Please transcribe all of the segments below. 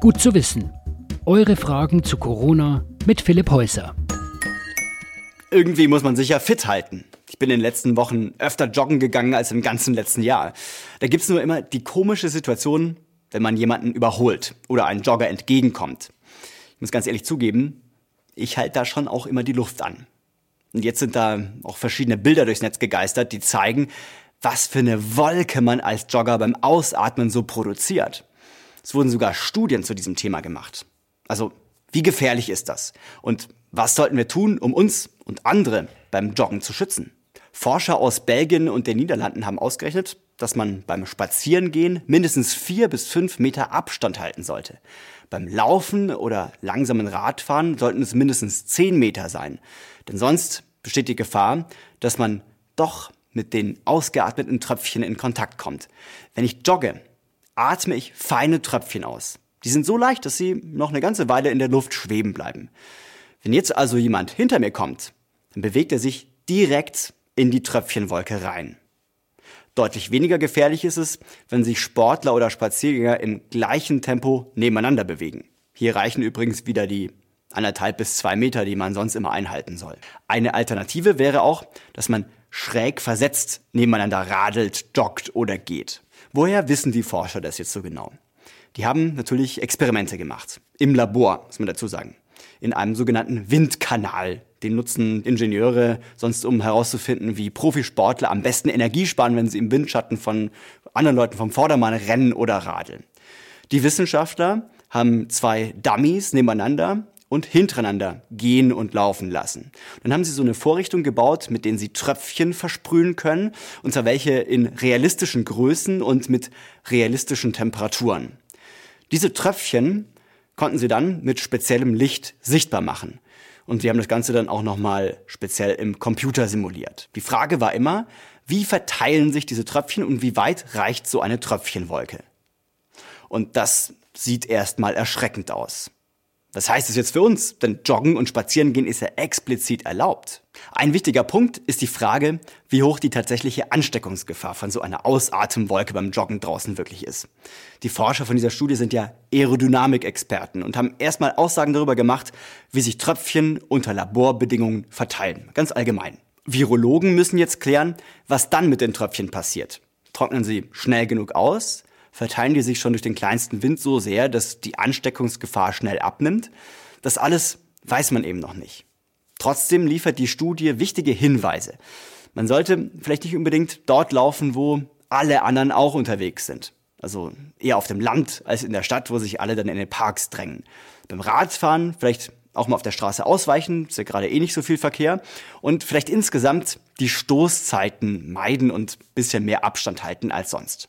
Gut zu wissen. Eure Fragen zu Corona mit Philipp Häuser. Irgendwie muss man sich ja fit halten. Ich bin in den letzten Wochen öfter joggen gegangen als im ganzen letzten Jahr. Da gibt's nur immer die komische Situation, wenn man jemanden überholt oder einen Jogger entgegenkommt. Ich muss ganz ehrlich zugeben, ich halte da schon auch immer die Luft an. Und jetzt sind da auch verschiedene Bilder durchs Netz gegeistert, die zeigen, was für eine Wolke man als Jogger beim Ausatmen so produziert. Es wurden sogar Studien zu diesem Thema gemacht. Also, wie gefährlich ist das? Und was sollten wir tun, um uns und andere beim Joggen zu schützen? Forscher aus Belgien und den Niederlanden haben ausgerechnet, dass man beim Spazierengehen mindestens vier bis fünf Meter Abstand halten sollte. Beim Laufen oder langsamen Radfahren sollten es mindestens zehn Meter sein. Denn sonst besteht die Gefahr, dass man doch mit den ausgeatmeten Tröpfchen in Kontakt kommt. Wenn ich jogge, atme ich feine Tröpfchen aus. Die sind so leicht, dass sie noch eine ganze Weile in der Luft schweben bleiben. Wenn jetzt also jemand hinter mir kommt, dann bewegt er sich direkt in die Tröpfchenwolke rein. Deutlich weniger gefährlich ist es, wenn sich Sportler oder Spaziergänger im gleichen Tempo nebeneinander bewegen. Hier reichen übrigens wieder die anderthalb bis zwei Meter, die man sonst immer einhalten soll. Eine Alternative wäre auch, dass man schräg versetzt nebeneinander radelt, joggt oder geht. Woher wissen die Forscher das jetzt so genau? Die haben natürlich Experimente gemacht. Im Labor, muss man dazu sagen. In einem sogenannten Windkanal. Den nutzen Ingenieure sonst, um herauszufinden, wie Profisportler am besten Energie sparen, wenn sie im Windschatten von anderen Leuten vom Vordermann rennen oder radeln. Die Wissenschaftler haben zwei Dummies nebeneinander und hintereinander gehen und laufen lassen. Dann haben sie so eine Vorrichtung gebaut, mit denen sie Tröpfchen versprühen können, und zwar welche in realistischen Größen und mit realistischen Temperaturen. Diese Tröpfchen konnten sie dann mit speziellem Licht sichtbar machen. Und sie haben das Ganze dann auch nochmal speziell im Computer simuliert. Die Frage war immer, wie verteilen sich diese Tröpfchen und wie weit reicht so eine Tröpfchenwolke? Und das sieht erstmal erschreckend aus. Was heißt es jetzt für uns? Denn Joggen und Spazierengehen ist ja explizit erlaubt. Ein wichtiger Punkt ist die Frage, wie hoch die tatsächliche Ansteckungsgefahr von so einer Ausatemwolke beim Joggen draußen wirklich ist. Die Forscher von dieser Studie sind ja Aerodynamik-Experten und haben erstmal Aussagen darüber gemacht, wie sich Tröpfchen unter Laborbedingungen verteilen. Ganz allgemein. Virologen müssen jetzt klären, was dann mit den Tröpfchen passiert. Trocknen sie schnell genug aus? Verteilen die sich schon durch den kleinsten Wind so sehr, dass die Ansteckungsgefahr schnell abnimmt. Das alles weiß man eben noch nicht. Trotzdem liefert die Studie wichtige Hinweise. Man sollte vielleicht nicht unbedingt dort laufen, wo alle anderen auch unterwegs sind. Also eher auf dem Land als in der Stadt, wo sich alle dann in den Parks drängen. Beim Radfahren vielleicht auch mal auf der Straße ausweichen, ist ja gerade eh nicht so viel Verkehr. Und vielleicht insgesamt die Stoßzeiten meiden und bisschen mehr Abstand halten als sonst.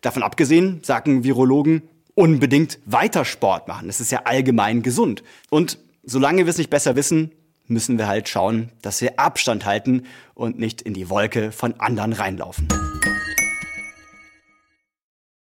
Davon abgesehen, sagen Virologen, unbedingt weiter Sport machen. Das ist ja allgemein gesund. Und solange wir es nicht besser wissen, müssen wir halt schauen, dass wir Abstand halten und nicht in die Wolke von anderen reinlaufen.